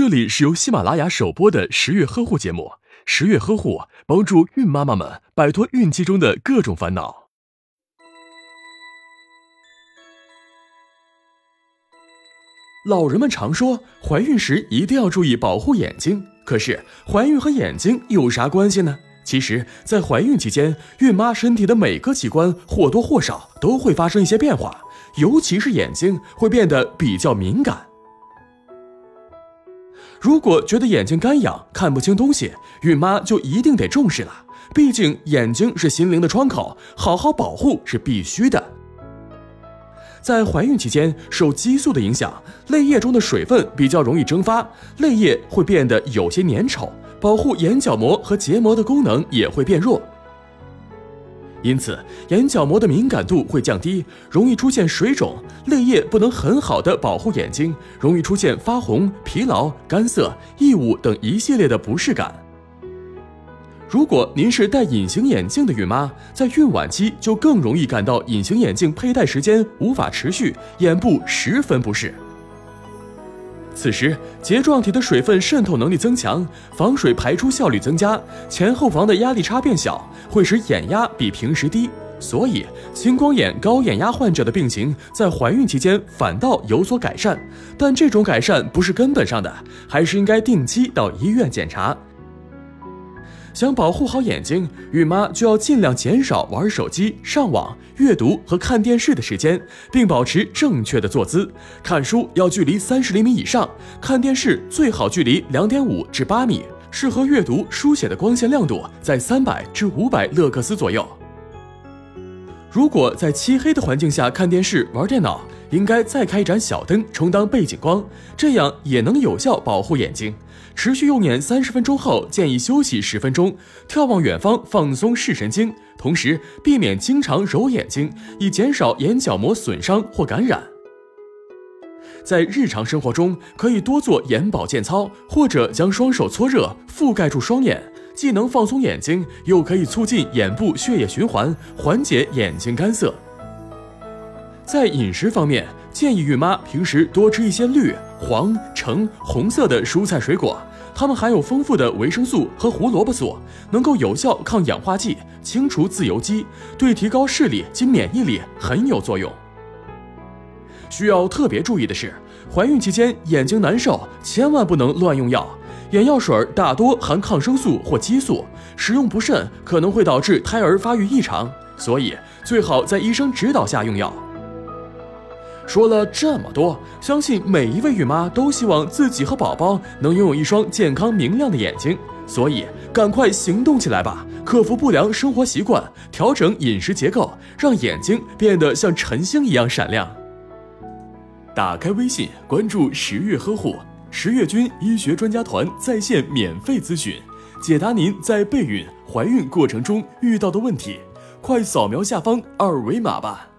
这里是由喜马拉雅首播的十月呵护节目。十月呵护帮助孕妈妈们摆脱孕期中的各种烦恼。老人们常说，怀孕时一定要注意保护眼睛。可是，怀孕和眼睛有啥关系呢？其实，在怀孕期间，孕妈身体的每个器官或多或少都会发生一些变化，尤其是眼睛会变得比较敏感。如果觉得眼睛干痒、看不清东西，孕妈就一定得重视了。毕竟眼睛是心灵的窗口，好好保护是必须的。在怀孕期间，受激素的影响，泪液中的水分比较容易蒸发，泪液会变得有些粘稠，保护眼角膜和结膜的功能也会变弱。因此，眼角膜的敏感度会降低，容易出现水肿，泪液不能很好的保护眼睛，容易出现发红、疲劳、干涩、异物等一系列的不适感。如果您是戴隐形眼镜的孕妈，在孕晚期就更容易感到隐形眼镜佩戴时间无法持续，眼部十分不适。此时，睫状体的水分渗透能力增强，防水排出效率增加，前后房的压力差变小，会使眼压比平时低。所以，青光眼、高眼压患者的病情在怀孕期间反倒有所改善。但这种改善不是根本上的，还是应该定期到医院检查。想保护好眼睛，孕妈就要尽量减少玩手机、上网、阅读和看电视的时间，并保持正确的坐姿。看书要距离三十厘米以上，看电视最好距离两点五至八米。适合阅读、书写的光线亮度在三百至五百勒克斯左右。如果在漆黑的环境下看电视、玩电脑，应该再开一盏小灯充当背景光，这样也能有效保护眼睛。持续用眼三十分钟后，建议休息十分钟，眺望远方，放松视神经，同时避免经常揉眼睛，以减少眼角膜损伤或感染。在日常生活中，可以多做眼保健操，或者将双手搓热，覆盖住双眼，既能放松眼睛，又可以促进眼部血液循环，缓解眼睛干涩。在饮食方面，建议孕妈平时多吃一些绿、黄、橙、红色的蔬菜水果，它们含有丰富的维生素和胡萝卜素，能够有效抗氧化剂，清除自由基，对提高视力及免疫力很有作用。需要特别注意的是，怀孕期间眼睛难受，千万不能乱用药。眼药水大多含抗生素或激素，使用不慎可能会导致胎儿发育异常，所以最好在医生指导下用药。说了这么多，相信每一位孕妈都希望自己和宝宝能拥有一双健康明亮的眼睛，所以赶快行动起来吧！克服不良生活习惯，调整饮食结构，让眼睛变得像晨星一样闪亮。打开微信，关注十月呵护，十月军医学专家团在线免费咨询，解答您在备孕、怀孕过程中遇到的问题。快扫描下方二维码吧！